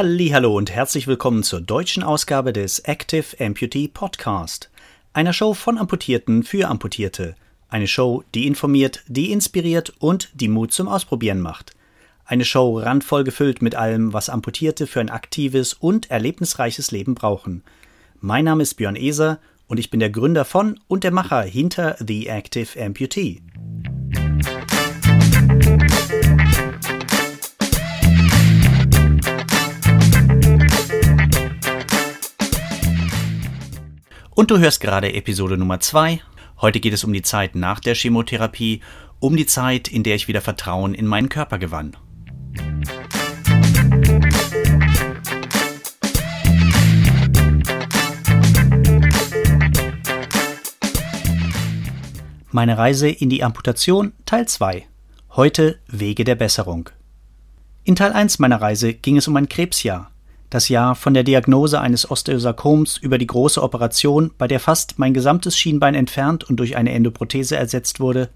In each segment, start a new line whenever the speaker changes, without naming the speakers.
Hallo und herzlich willkommen zur deutschen Ausgabe des Active Amputee Podcast, einer Show von Amputierten für Amputierte, eine Show, die informiert, die inspiriert und die Mut zum Ausprobieren macht. Eine Show randvoll gefüllt mit allem, was Amputierte für ein aktives und erlebnisreiches Leben brauchen. Mein Name ist Björn Eser und ich bin der Gründer von und der Macher hinter The Active Amputee. Und du hörst gerade Episode Nummer 2. Heute geht es um die Zeit nach der Chemotherapie, um die Zeit, in der ich wieder Vertrauen in meinen Körper gewann. Meine Reise in die Amputation Teil 2. Heute Wege der Besserung. In Teil 1 meiner Reise ging es um ein Krebsjahr, das Jahr von der Diagnose eines Osteosarkoms über die große Operation, bei der fast mein gesamtes Schienbein entfernt und durch eine Endoprothese ersetzt wurde,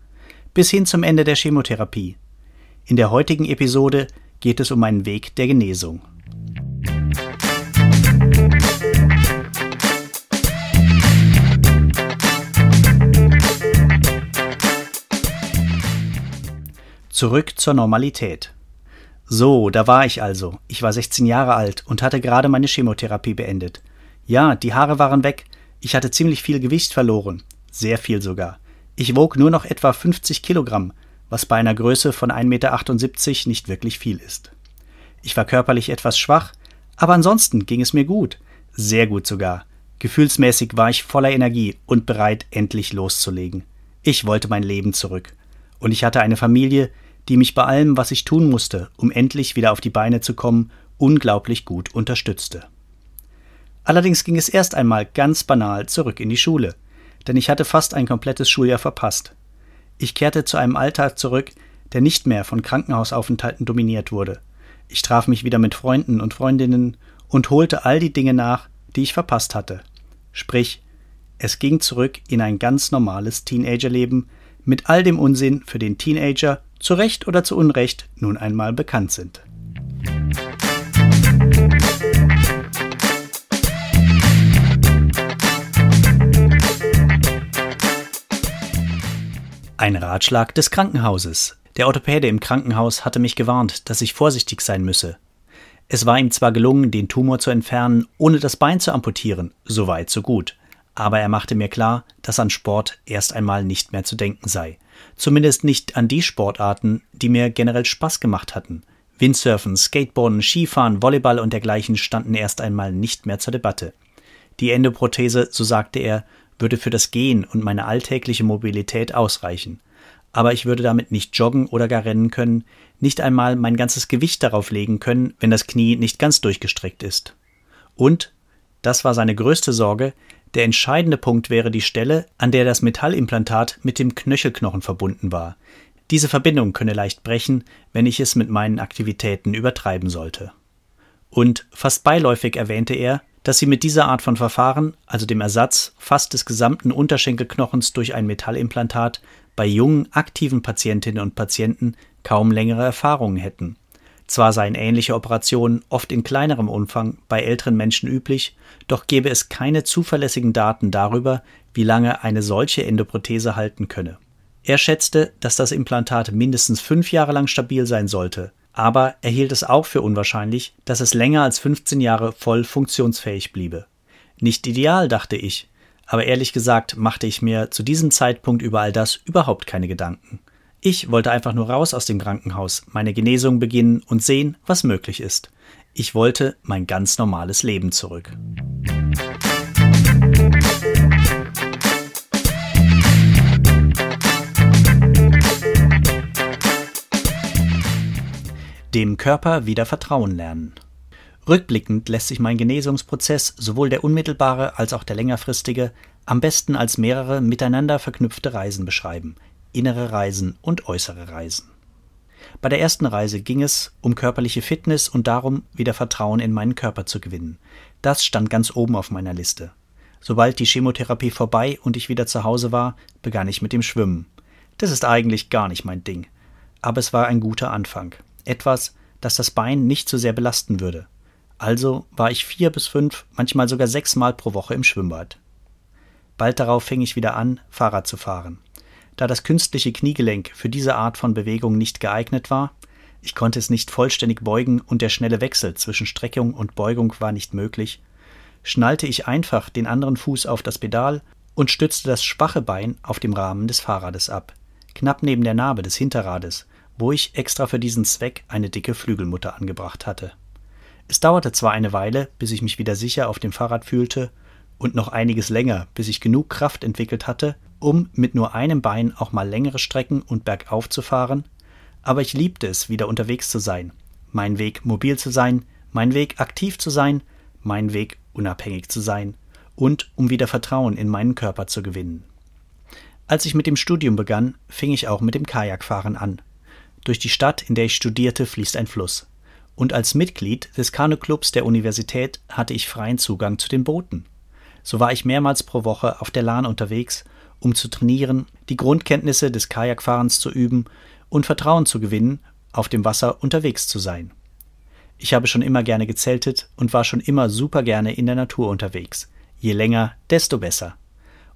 bis hin zum Ende der Chemotherapie. In der heutigen Episode geht es um meinen Weg der Genesung. Zurück zur Normalität. So, da war ich also. Ich war 16 Jahre alt und hatte gerade meine Chemotherapie beendet. Ja, die Haare waren weg. Ich hatte ziemlich viel Gewicht verloren. Sehr viel sogar. Ich wog nur noch etwa 50 Kilogramm, was bei einer Größe von 1,78 Meter nicht wirklich viel ist. Ich war körperlich etwas schwach, aber ansonsten ging es mir gut. Sehr gut sogar. Gefühlsmäßig war ich voller Energie und bereit, endlich loszulegen. Ich wollte mein Leben zurück. Und ich hatte eine Familie, die mich bei allem, was ich tun musste, um endlich wieder auf die Beine zu kommen, unglaublich gut unterstützte. Allerdings ging es erst einmal ganz banal zurück in die Schule, denn ich hatte fast ein komplettes Schuljahr verpasst. Ich kehrte zu einem Alltag zurück, der nicht mehr von Krankenhausaufenthalten dominiert wurde. Ich traf mich wieder mit Freunden und Freundinnen und holte all die Dinge nach, die ich verpasst hatte. Sprich, es ging zurück in ein ganz normales Teenagerleben mit all dem Unsinn, für den Teenager zu Recht oder zu Unrecht nun einmal bekannt sind. Ein Ratschlag des Krankenhauses. Der Orthopäde im Krankenhaus hatte mich gewarnt, dass ich vorsichtig sein müsse. Es war ihm zwar gelungen, den Tumor zu entfernen, ohne das Bein zu amputieren, so weit so gut, aber er machte mir klar, dass an Sport erst einmal nicht mehr zu denken sei. Zumindest nicht an die Sportarten, die mir generell Spaß gemacht hatten. Windsurfen, Skateboarden, Skifahren, Volleyball und dergleichen standen erst einmal nicht mehr zur Debatte. Die Endoprothese, so sagte er, würde für das Gehen und meine alltägliche Mobilität ausreichen. Aber ich würde damit nicht joggen oder gar rennen können, nicht einmal mein ganzes Gewicht darauf legen können, wenn das Knie nicht ganz durchgestreckt ist. Und, das war seine größte Sorge, der entscheidende Punkt wäre die Stelle, an der das Metallimplantat mit dem Knöchelknochen verbunden war. Diese Verbindung könne leicht brechen, wenn ich es mit meinen Aktivitäten übertreiben sollte. Und fast beiläufig erwähnte er, dass sie mit dieser Art von Verfahren, also dem Ersatz fast des gesamten Unterschenkelknochens durch ein Metallimplantat, bei jungen, aktiven Patientinnen und Patienten kaum längere Erfahrungen hätten. Zwar seien ähnliche Operationen oft in kleinerem Umfang bei älteren Menschen üblich, doch gäbe es keine zuverlässigen Daten darüber, wie lange eine solche Endoprothese halten könne. Er schätzte, dass das Implantat mindestens fünf Jahre lang stabil sein sollte, aber er hielt es auch für unwahrscheinlich, dass es länger als 15 Jahre voll funktionsfähig bliebe. Nicht ideal, dachte ich, aber ehrlich gesagt machte ich mir zu diesem Zeitpunkt über all das überhaupt keine Gedanken. Ich wollte einfach nur raus aus dem Krankenhaus, meine Genesung beginnen und sehen, was möglich ist. Ich wollte mein ganz normales Leben zurück. Dem Körper wieder Vertrauen lernen. Rückblickend lässt sich mein Genesungsprozess, sowohl der unmittelbare als auch der längerfristige, am besten als mehrere miteinander verknüpfte Reisen beschreiben, innere Reisen und äußere Reisen. Bei der ersten Reise ging es um körperliche Fitness und darum, wieder Vertrauen in meinen Körper zu gewinnen. Das stand ganz oben auf meiner Liste. Sobald die Chemotherapie vorbei und ich wieder zu Hause war, begann ich mit dem Schwimmen. Das ist eigentlich gar nicht mein Ding. Aber es war ein guter Anfang. Etwas, das das Bein nicht so sehr belasten würde. Also war ich vier bis fünf, manchmal sogar sechs Mal pro Woche im Schwimmbad. Bald darauf fing ich wieder an, Fahrrad zu fahren. Da das künstliche Kniegelenk für diese Art von Bewegung nicht geeignet war, ich konnte es nicht vollständig beugen und der schnelle Wechsel zwischen Streckung und Beugung war nicht möglich, schnallte ich einfach den anderen Fuß auf das Pedal und stützte das schwache Bein auf dem Rahmen des Fahrrades ab, knapp neben der Narbe des Hinterrades, wo ich extra für diesen Zweck eine dicke Flügelmutter angebracht hatte. Es dauerte zwar eine Weile, bis ich mich wieder sicher auf dem Fahrrad fühlte, und noch einiges länger, bis ich genug Kraft entwickelt hatte, um mit nur einem Bein auch mal längere Strecken und bergauf zu fahren, aber ich liebte es, wieder unterwegs zu sein, mein Weg mobil zu sein, mein Weg aktiv zu sein, mein Weg unabhängig zu sein und um wieder Vertrauen in meinen Körper zu gewinnen. Als ich mit dem Studium begann, fing ich auch mit dem Kajakfahren an. Durch die Stadt, in der ich studierte, fließt ein Fluss. Und als Mitglied des Kanuclubs der Universität hatte ich freien Zugang zu den Booten. So war ich mehrmals pro Woche auf der Lahn unterwegs, um zu trainieren, die Grundkenntnisse des Kajakfahrens zu üben und Vertrauen zu gewinnen, auf dem Wasser unterwegs zu sein. Ich habe schon immer gerne gezeltet und war schon immer super gerne in der Natur unterwegs. Je länger, desto besser.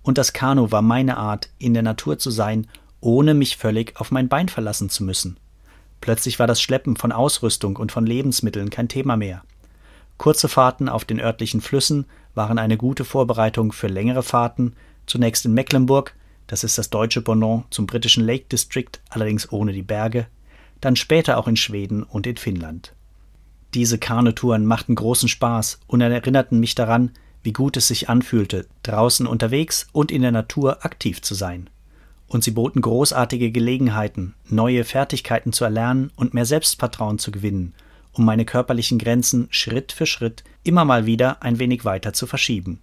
Und das Kanu war meine Art, in der Natur zu sein, ohne mich völlig auf mein Bein verlassen zu müssen. Plötzlich war das Schleppen von Ausrüstung und von Lebensmitteln kein Thema mehr. Kurze Fahrten auf den örtlichen Flüssen waren eine gute Vorbereitung für längere Fahrten, zunächst in Mecklenburg, das ist das deutsche Pendant zum britischen Lake District, allerdings ohne die Berge, dann später auch in Schweden und in Finnland. Diese Kanutouren machten großen Spaß und erinnerten mich daran, wie gut es sich anfühlte, draußen unterwegs und in der Natur aktiv zu sein. Und sie boten großartige Gelegenheiten, neue Fertigkeiten zu erlernen und mehr Selbstvertrauen zu gewinnen, um meine körperlichen Grenzen Schritt für Schritt immer mal wieder ein wenig weiter zu verschieben.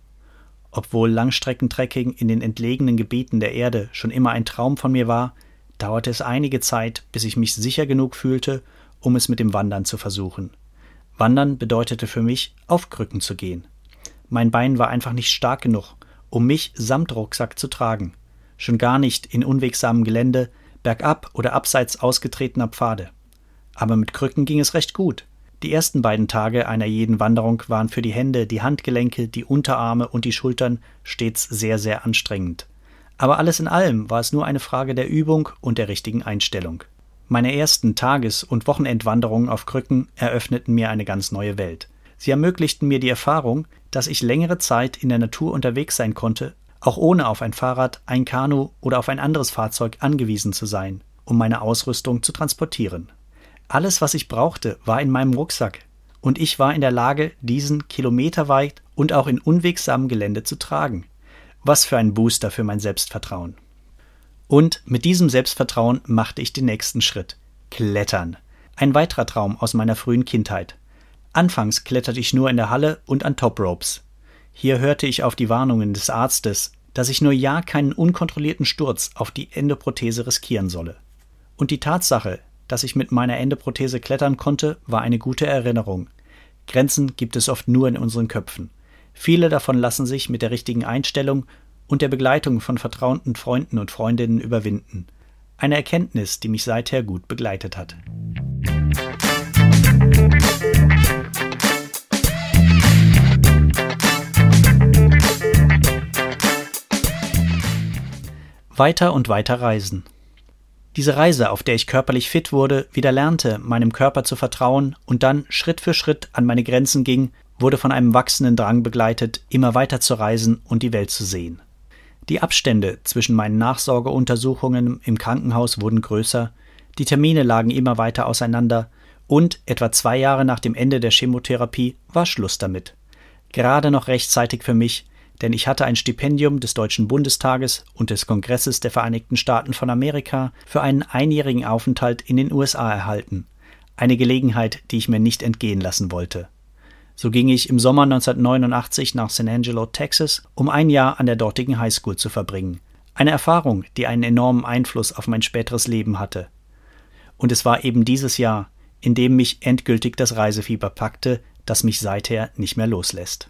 Obwohl Langstreckentrekking in den entlegenen Gebieten der Erde schon immer ein Traum von mir war, dauerte es einige Zeit, bis ich mich sicher genug fühlte, um es mit dem Wandern zu versuchen. Wandern bedeutete für mich, auf Krücken zu gehen. Mein Bein war einfach nicht stark genug, um mich samt Rucksack zu tragen. Schon gar nicht in unwegsamem Gelände, bergab oder abseits ausgetretener Pfade. Aber mit Krücken ging es recht gut. Die ersten beiden Tage einer jeden Wanderung waren für die Hände, die Handgelenke, die Unterarme und die Schultern stets sehr, sehr anstrengend. Aber alles in allem war es nur eine Frage der Übung und der richtigen Einstellung. Meine ersten Tages- und Wochenendwanderungen auf Krücken eröffneten mir eine ganz neue Welt. Sie ermöglichten mir die Erfahrung, dass ich längere Zeit in der Natur unterwegs sein konnte, auch ohne auf ein Fahrrad, ein Kanu oder auf ein anderes Fahrzeug angewiesen zu sein, um meine Ausrüstung zu transportieren. Alles, was ich brauchte, war in meinem Rucksack, und ich war in der Lage, diesen kilometerweit und auch in unwegsamem Gelände zu tragen. Was für ein Booster für mein Selbstvertrauen. Und mit diesem Selbstvertrauen machte ich den nächsten Schritt. Klettern. Ein weiterer Traum aus meiner frühen Kindheit. Anfangs kletterte ich nur in der Halle und an Top Ropes. Hier hörte ich auf die Warnungen des Arztes, dass ich nur ja keinen unkontrollierten Sturz auf die Endoprothese riskieren solle. Und die Tatsache, dass ich mit meiner Endoprothese klettern konnte, war eine gute Erinnerung. Grenzen gibt es oft nur in unseren Köpfen. Viele davon lassen sich mit der richtigen Einstellung und der Begleitung von vertrauten Freunden und Freundinnen überwinden. Eine Erkenntnis, die mich seither gut begleitet hat. Weiter und weiter reisen. Diese Reise, auf der ich körperlich fit wurde, wieder lernte, meinem Körper zu vertrauen und dann Schritt für Schritt an meine Grenzen ging, wurde von einem wachsenden Drang begleitet, immer weiter zu reisen und die Welt zu sehen. Die Abstände zwischen meinen Nachsorgeuntersuchungen im Krankenhaus wurden größer, die Termine lagen immer weiter auseinander, und etwa zwei Jahre nach dem Ende der Chemotherapie war Schluss damit. Gerade noch rechtzeitig für mich, denn ich hatte ein Stipendium des Deutschen Bundestages und des Kongresses der Vereinigten Staaten von Amerika für einen einjährigen Aufenthalt in den USA erhalten. Eine Gelegenheit, die ich mir nicht entgehen lassen wollte. So ging ich im Sommer 1989 nach San Angelo, Texas, um ein Jahr an der dortigen Highschool zu verbringen. Eine Erfahrung, die einen enormen Einfluss auf mein späteres Leben hatte. Und es war eben dieses Jahr, in dem mich endgültig das Reisefieber packte, das mich seither nicht mehr loslässt.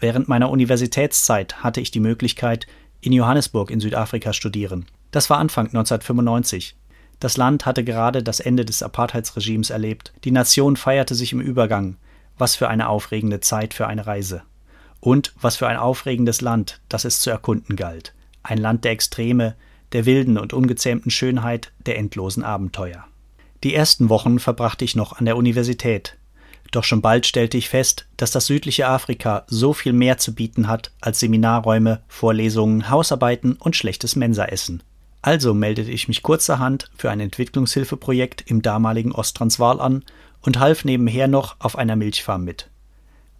Während meiner Universitätszeit hatte ich die Möglichkeit, in Johannesburg in Südafrika studieren. Das war Anfang 1995. Das Land hatte gerade das Ende des Apartheidsregimes erlebt. Die Nation feierte sich im Übergang. Was für eine aufregende Zeit für eine Reise. Und was für ein aufregendes Land, das es zu erkunden galt. Ein Land der Extreme, der wilden und ungezähmten Schönheit, der endlosen Abenteuer. Die ersten Wochen verbrachte ich noch an der Universität. Doch schon bald stellte ich fest, dass das südliche Afrika so viel mehr zu bieten hat als Seminarräume, Vorlesungen, Hausarbeiten und schlechtes Mensaessen. Also meldete ich mich kurzerhand für ein Entwicklungshilfeprojekt im damaligen Osttransvaal an und half nebenher noch auf einer Milchfarm mit.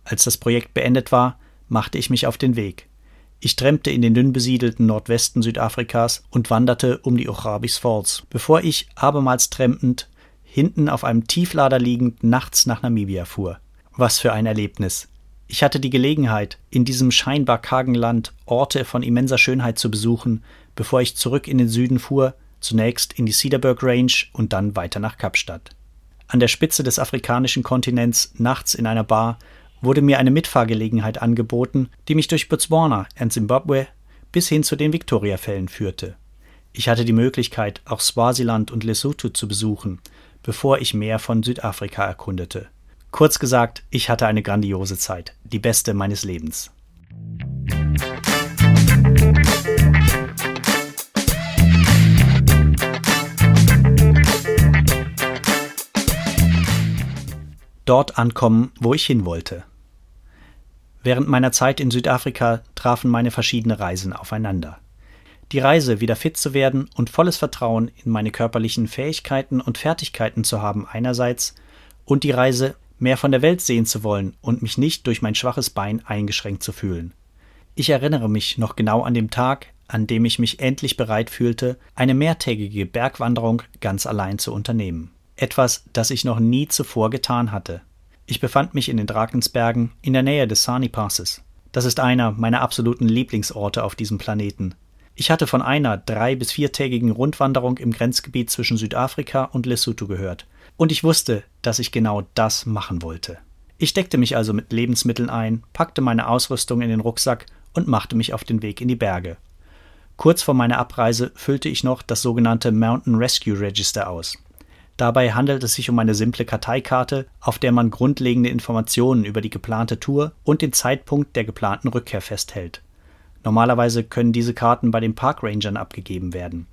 Als das Projekt beendet war, machte ich mich auf den Weg. Ich trempte in den dünn besiedelten Nordwesten Südafrikas und wanderte um die Ochabis Falls, bevor ich, abermals trempend, hinten auf einem Tieflader liegend nachts nach Namibia fuhr. Was für ein Erlebnis. Ich hatte die Gelegenheit, in diesem scheinbar kargen Land Orte von immenser Schönheit zu besuchen, bevor ich zurück in den Süden fuhr, zunächst in die Cedarburg Range und dann weiter nach Kapstadt. An der Spitze des afrikanischen Kontinents, nachts in einer Bar, wurde mir eine Mitfahrgelegenheit angeboten, die mich durch Botswana und Zimbabwe bis hin zu den Victoriafällen führte. Ich hatte die Möglichkeit, auch Swasiland und Lesotho zu besuchen, bevor ich mehr von Südafrika erkundete. Kurz gesagt, ich hatte eine grandiose Zeit, die beste meines Lebens. dort ankommen, wo ich hin wollte. Während meiner Zeit in Südafrika trafen meine verschiedene Reisen aufeinander. Die Reise, wieder fit zu werden und volles Vertrauen in meine körperlichen Fähigkeiten und Fertigkeiten zu haben einerseits, und die Reise, mehr von der Welt sehen zu wollen und mich nicht durch mein schwaches Bein eingeschränkt zu fühlen. Ich erinnere mich noch genau an den Tag, an dem ich mich endlich bereit fühlte, eine mehrtägige Bergwanderung ganz allein zu unternehmen etwas, das ich noch nie zuvor getan hatte. Ich befand mich in den Drakensbergen in der Nähe des Sani Passes. Das ist einer meiner absoluten Lieblingsorte auf diesem Planeten. Ich hatte von einer drei- bis viertägigen Rundwanderung im Grenzgebiet zwischen Südafrika und Lesotho gehört, und ich wusste, dass ich genau das machen wollte. Ich deckte mich also mit Lebensmitteln ein, packte meine Ausrüstung in den Rucksack und machte mich auf den Weg in die Berge. Kurz vor meiner Abreise füllte ich noch das sogenannte Mountain Rescue Register aus. Dabei handelt es sich um eine simple Karteikarte, auf der man grundlegende Informationen über die geplante Tour und den Zeitpunkt der geplanten Rückkehr festhält. Normalerweise können diese Karten bei den Parkrangern abgegeben werden.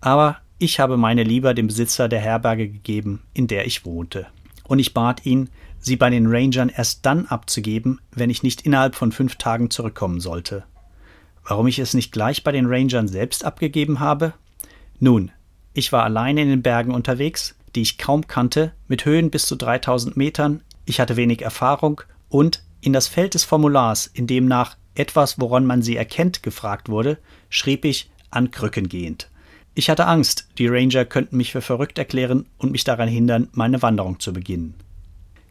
Aber ich habe meine lieber dem Besitzer der Herberge gegeben, in der ich wohnte. Und ich bat ihn, sie bei den Rangern erst dann abzugeben, wenn ich nicht innerhalb von fünf Tagen zurückkommen sollte. Warum ich es nicht gleich bei den Rangern selbst abgegeben habe? Nun, ich war alleine in den Bergen unterwegs, die ich kaum kannte, mit Höhen bis zu 3000 Metern, ich hatte wenig Erfahrung und in das Feld des Formulars, in dem nach etwas, woran man sie erkennt, gefragt wurde, schrieb ich an Krücken gehend. Ich hatte Angst, die Ranger könnten mich für verrückt erklären und mich daran hindern, meine Wanderung zu beginnen.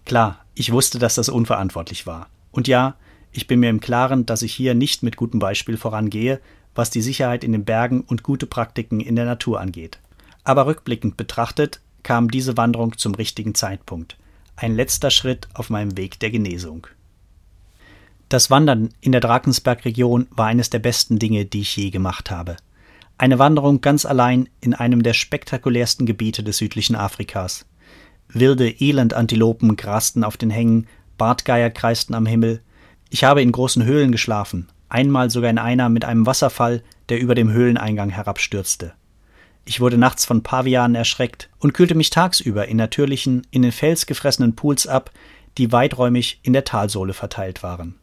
Klar, ich wusste, dass das unverantwortlich war. Und ja, ich bin mir im Klaren, dass ich hier nicht mit gutem Beispiel vorangehe, was die Sicherheit in den Bergen und gute Praktiken in der Natur angeht. Aber rückblickend betrachtet kam diese Wanderung zum richtigen Zeitpunkt. Ein letzter Schritt auf meinem Weg der Genesung. Das Wandern in der Drakensberg-Region war eines der besten Dinge, die ich je gemacht habe. Eine Wanderung ganz allein in einem der spektakulärsten Gebiete des südlichen Afrikas. Wilde Elendantilopen grasten auf den Hängen, Bartgeier kreisten am Himmel. Ich habe in großen Höhlen geschlafen, einmal sogar in einer mit einem Wasserfall, der über dem Höhleneingang herabstürzte. Ich wurde nachts von Pavianen erschreckt und kühlte mich tagsüber in natürlichen, in den Fels gefressenen Pools ab, die weiträumig in der Talsohle verteilt waren.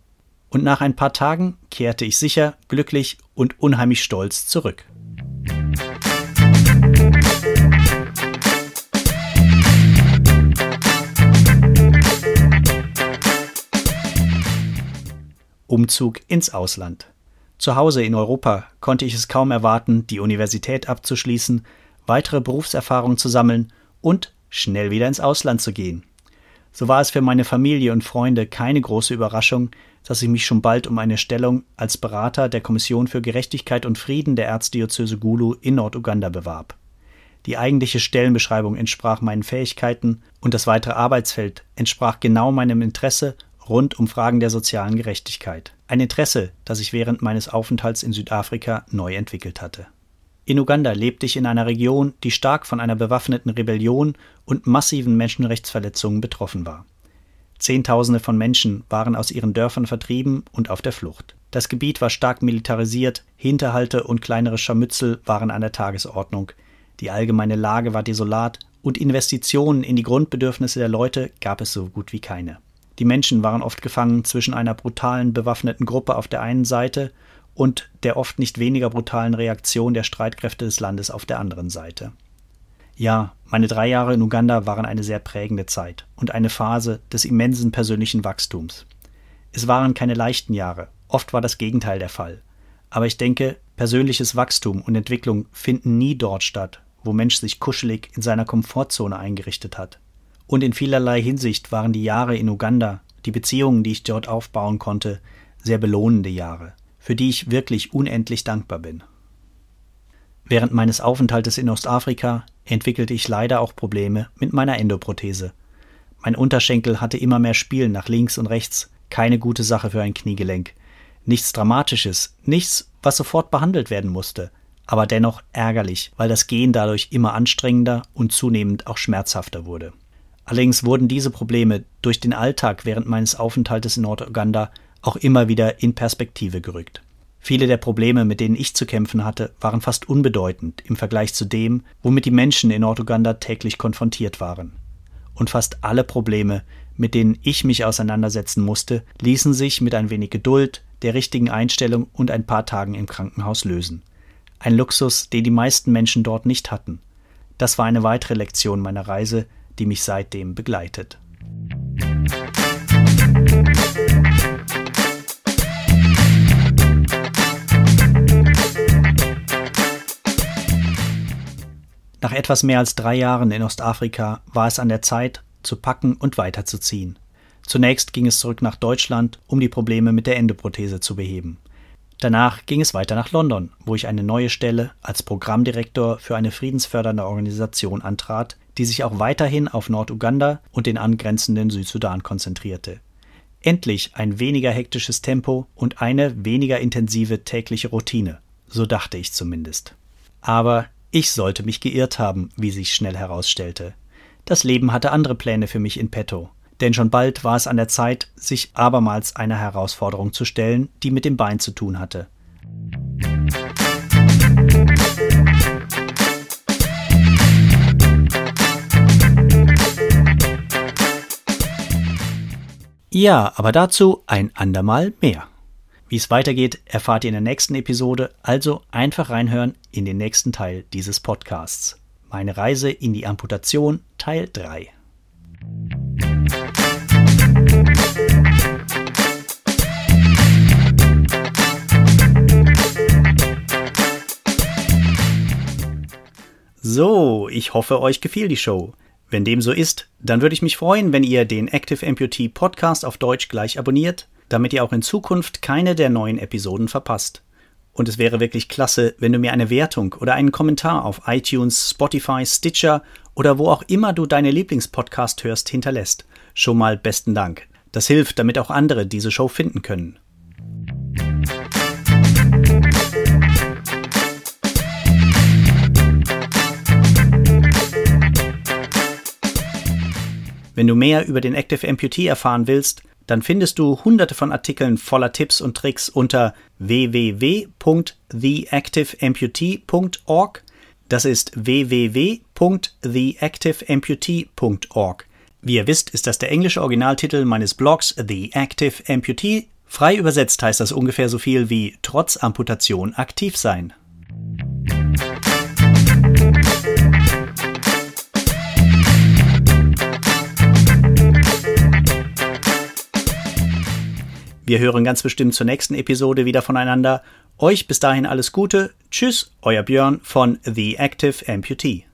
Und nach ein paar Tagen kehrte ich sicher, glücklich und unheimlich stolz zurück. Umzug ins Ausland. Zu Hause in Europa konnte ich es kaum erwarten, die Universität abzuschließen, weitere Berufserfahrung zu sammeln und schnell wieder ins Ausland zu gehen. So war es für meine Familie und Freunde keine große Überraschung, dass ich mich schon bald um eine Stellung als Berater der Kommission für Gerechtigkeit und Frieden der Erzdiözese Gulu in Norduganda bewarb. Die eigentliche Stellenbeschreibung entsprach meinen Fähigkeiten und das weitere Arbeitsfeld entsprach genau meinem Interesse rund um Fragen der sozialen Gerechtigkeit. Ein Interesse, das ich während meines Aufenthalts in Südafrika neu entwickelt hatte. In Uganda lebte ich in einer Region, die stark von einer bewaffneten Rebellion und massiven Menschenrechtsverletzungen betroffen war. Zehntausende von Menschen waren aus ihren Dörfern vertrieben und auf der Flucht. Das Gebiet war stark militarisiert, Hinterhalte und kleinere Scharmützel waren an der Tagesordnung. Die allgemeine Lage war desolat und Investitionen in die Grundbedürfnisse der Leute gab es so gut wie keine. Die Menschen waren oft gefangen zwischen einer brutalen bewaffneten Gruppe auf der einen Seite und der oft nicht weniger brutalen Reaktion der Streitkräfte des Landes auf der anderen Seite. Ja, meine drei Jahre in Uganda waren eine sehr prägende Zeit und eine Phase des immensen persönlichen Wachstums. Es waren keine leichten Jahre, oft war das Gegenteil der Fall. Aber ich denke, persönliches Wachstum und Entwicklung finden nie dort statt, wo Mensch sich kuschelig in seiner Komfortzone eingerichtet hat. Und in vielerlei Hinsicht waren die Jahre in Uganda, die Beziehungen, die ich dort aufbauen konnte, sehr belohnende Jahre, für die ich wirklich unendlich dankbar bin. Während meines Aufenthaltes in Ostafrika entwickelte ich leider auch Probleme mit meiner Endoprothese. Mein Unterschenkel hatte immer mehr Spiel nach links und rechts, keine gute Sache für ein Kniegelenk. Nichts Dramatisches, nichts, was sofort behandelt werden musste, aber dennoch ärgerlich, weil das Gehen dadurch immer anstrengender und zunehmend auch schmerzhafter wurde. Allerdings wurden diese Probleme durch den Alltag während meines Aufenthaltes in Norduganda auch immer wieder in Perspektive gerückt. Viele der Probleme, mit denen ich zu kämpfen hatte, waren fast unbedeutend im Vergleich zu dem, womit die Menschen in Norduganda täglich konfrontiert waren. Und fast alle Probleme, mit denen ich mich auseinandersetzen musste, ließen sich mit ein wenig Geduld, der richtigen Einstellung und ein paar Tagen im Krankenhaus lösen. Ein Luxus, den die meisten Menschen dort nicht hatten. Das war eine weitere Lektion meiner Reise, die mich seitdem begleitet. Nach etwas mehr als drei Jahren in Ostafrika war es an der Zeit, zu packen und weiterzuziehen. Zunächst ging es zurück nach Deutschland, um die Probleme mit der Endoprothese zu beheben. Danach ging es weiter nach London, wo ich eine neue Stelle als Programmdirektor für eine friedensfördernde Organisation antrat, die sich auch weiterhin auf Norduganda und den angrenzenden Südsudan konzentrierte. Endlich ein weniger hektisches Tempo und eine weniger intensive tägliche Routine, so dachte ich zumindest. Aber ich sollte mich geirrt haben, wie sich schnell herausstellte. Das Leben hatte andere Pläne für mich in petto, denn schon bald war es an der Zeit, sich abermals einer Herausforderung zu stellen, die mit dem Bein zu tun hatte. Ja, aber dazu ein andermal mehr. Wie es weitergeht, erfahrt ihr in der nächsten Episode, also einfach reinhören in den nächsten Teil dieses Podcasts. Meine Reise in die Amputation Teil 3. So, ich hoffe, euch gefiel die Show. Wenn dem so ist, dann würde ich mich freuen, wenn ihr den Active Amputee Podcast auf Deutsch gleich abonniert damit ihr auch in Zukunft keine der neuen Episoden verpasst. Und es wäre wirklich klasse, wenn du mir eine Wertung oder einen Kommentar auf iTunes, Spotify, Stitcher oder wo auch immer du deine Lieblingspodcast hörst hinterlässt. Schon mal besten Dank. Das hilft, damit auch andere diese Show finden können. Wenn du mehr über den Active Amputee erfahren willst, dann findest du hunderte von Artikeln voller Tipps und Tricks unter www.theactiveamputee.org. Das ist www.theactiveamputee.org. Wie ihr wisst, ist das der englische Originaltitel meines Blogs The Active Amputee. Frei übersetzt heißt das ungefähr so viel wie trotz Amputation aktiv sein. Wir hören ganz bestimmt zur nächsten Episode wieder voneinander. Euch bis dahin alles Gute. Tschüss, euer Björn von The Active Amputee.